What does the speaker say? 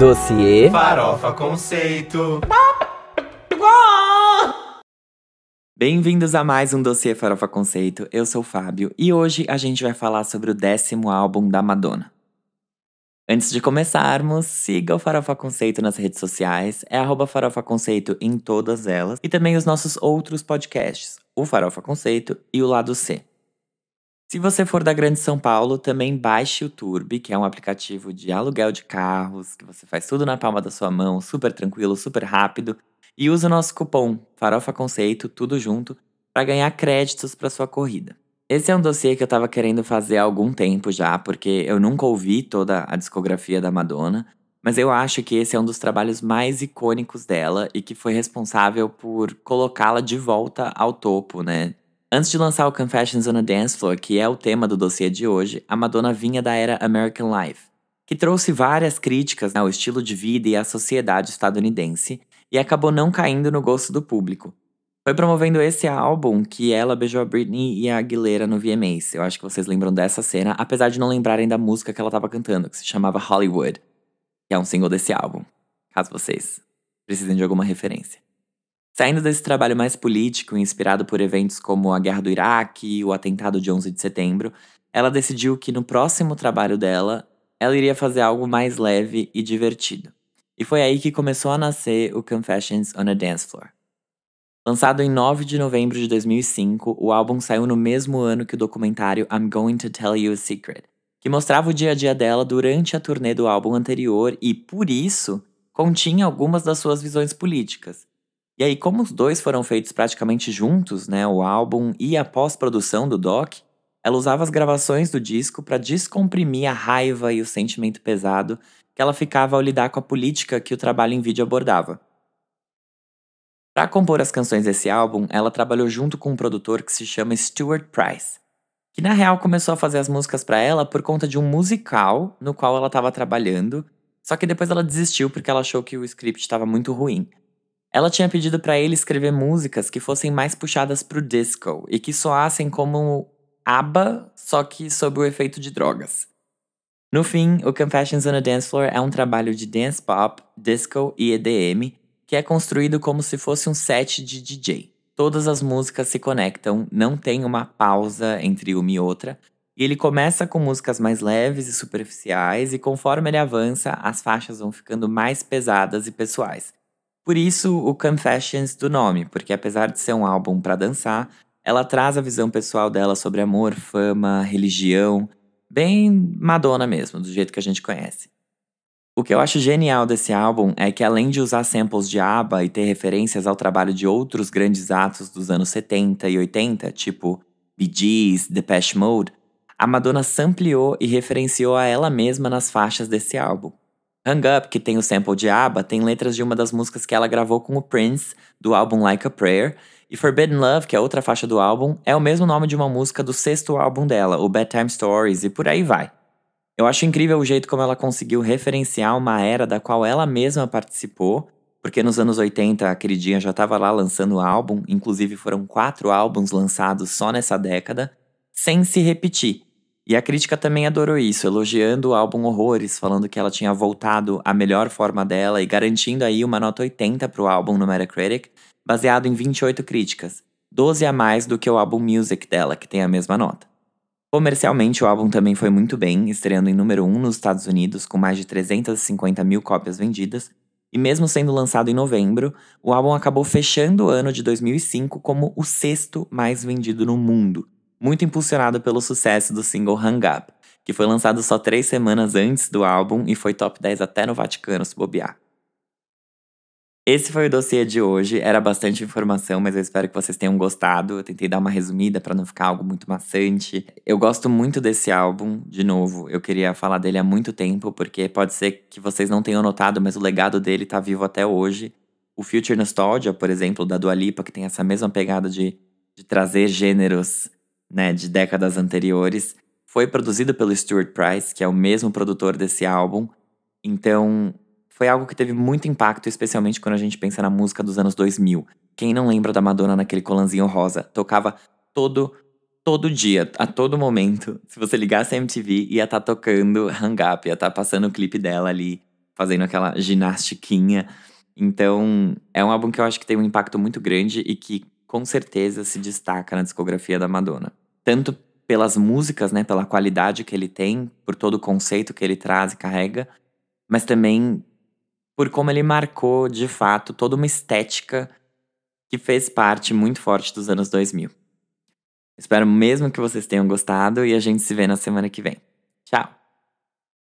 Dossiê Farofa Conceito. Bem-vindos a mais um Dossiê Farofa Conceito. Eu sou o Fábio e hoje a gente vai falar sobre o décimo álbum da Madonna. Antes de começarmos, siga o Farofa Conceito nas redes sociais, é arroba Farofa Conceito em todas elas, e também os nossos outros podcasts, o Farofa Conceito e o Lado C. Se você for da Grande São Paulo, também baixe o Turbi, que é um aplicativo de aluguel de carros, que você faz tudo na palma da sua mão, super tranquilo, super rápido, e use o nosso cupom Farofa Conceito, tudo junto, para ganhar créditos para sua corrida. Esse é um dossiê que eu tava querendo fazer há algum tempo já, porque eu nunca ouvi toda a discografia da Madonna, mas eu acho que esse é um dos trabalhos mais icônicos dela e que foi responsável por colocá-la de volta ao topo, né? Antes de lançar o Confessions on a Dance Floor, que é o tema do dossiê de hoje, a Madonna vinha da era American Life, que trouxe várias críticas ao estilo de vida e à sociedade estadunidense e acabou não caindo no gosto do público. Foi promovendo esse álbum que ela beijou a Britney e a Aguilera no VMAs. Eu acho que vocês lembram dessa cena, apesar de não lembrarem da música que ela estava cantando, que se chamava Hollywood, que é um single desse álbum, caso vocês precisem de alguma referência. Saindo desse trabalho mais político, inspirado por eventos como a Guerra do Iraque e o atentado de 11 de setembro, ela decidiu que no próximo trabalho dela, ela iria fazer algo mais leve e divertido. E foi aí que começou a nascer o Confessions on a Dance Floor. Lançado em 9 de novembro de 2005, o álbum saiu no mesmo ano que o documentário I'm Going to Tell You a Secret, que mostrava o dia a dia dela durante a turnê do álbum anterior e, por isso, continha algumas das suas visões políticas. E aí, como os dois foram feitos praticamente juntos, né, o álbum e a pós-produção do doc, ela usava as gravações do disco para descomprimir a raiva e o sentimento pesado que ela ficava ao lidar com a política que o trabalho em vídeo abordava. Para compor as canções desse álbum, ela trabalhou junto com um produtor que se chama Stuart Price, que na real começou a fazer as músicas para ela por conta de um musical no qual ela estava trabalhando, só que depois ela desistiu porque ela achou que o script estava muito ruim. Ela tinha pedido para ele escrever músicas que fossem mais puxadas pro disco e que soassem como ABBA, só que sob o efeito de drogas. No fim, o Confessions on a Dance Floor é um trabalho de dance pop, disco e EDM que é construído como se fosse um set de DJ. Todas as músicas se conectam, não tem uma pausa entre uma e outra, e ele começa com músicas mais leves e superficiais, e conforme ele avança, as faixas vão ficando mais pesadas e pessoais. Por isso, o Confessions do nome, porque apesar de ser um álbum para dançar, ela traz a visão pessoal dela sobre amor, fama, religião, bem Madonna mesmo, do jeito que a gente conhece. O que eu acho genial desse álbum é que, além de usar samples de ABBA e ter referências ao trabalho de outros grandes atos dos anos 70 e 80, tipo Bee Gees, Depeche Mode, a Madonna sampleou e referenciou a ela mesma nas faixas desse álbum. Hang Up, que tem o sample de ABBA, tem letras de uma das músicas que ela gravou com o Prince, do álbum Like a Prayer, e Forbidden Love, que é outra faixa do álbum, é o mesmo nome de uma música do sexto álbum dela, o Bedtime Stories, e por aí vai. Eu acho incrível o jeito como ela conseguiu referenciar uma era da qual ela mesma participou, porque nos anos 80 a queridinha já estava lá lançando álbum, inclusive foram quatro álbuns lançados só nessa década, sem se repetir. E a crítica também adorou isso, elogiando o álbum Horrores, falando que ela tinha voltado à melhor forma dela e garantindo aí uma nota 80 para o álbum no Metacritic, baseado em 28 críticas, 12 a mais do que o álbum Music dela, que tem a mesma nota. Comercialmente, o álbum também foi muito bem, estreando em número 1 nos Estados Unidos, com mais de 350 mil cópias vendidas, e mesmo sendo lançado em novembro, o álbum acabou fechando o ano de 2005 como o sexto mais vendido no mundo, muito impulsionado pelo sucesso do single Hang Up, que foi lançado só três semanas antes do álbum e foi top 10 até no Vaticano se bobear. Esse foi o dossiê de hoje. Era bastante informação, mas eu espero que vocês tenham gostado. Eu tentei dar uma resumida para não ficar algo muito maçante. Eu gosto muito desse álbum, de novo. Eu queria falar dele há muito tempo, porque pode ser que vocês não tenham notado, mas o legado dele tá vivo até hoje. O Future Nostalgia, por exemplo, da Dua Lipa, que tem essa mesma pegada de, de trazer gêneros né, de décadas anteriores, foi produzido pelo Stuart Price, que é o mesmo produtor desse álbum. Então, foi algo que teve muito impacto, especialmente quando a gente pensa na música dos anos 2000. Quem não lembra da Madonna naquele colanzinho rosa? Tocava todo todo dia, a todo momento. Se você ligasse a MTV, ia estar tá tocando Hang Up, ia estar tá passando o clipe dela ali fazendo aquela ginastiquinha. Então, é um álbum que eu acho que tem um impacto muito grande e que com certeza se destaca na discografia da Madonna. Tanto pelas músicas, né, pela qualidade que ele tem, por todo o conceito que ele traz e carrega, mas também por como ele marcou, de fato, toda uma estética que fez parte muito forte dos anos 2000. Espero mesmo que vocês tenham gostado e a gente se vê na semana que vem. Tchau!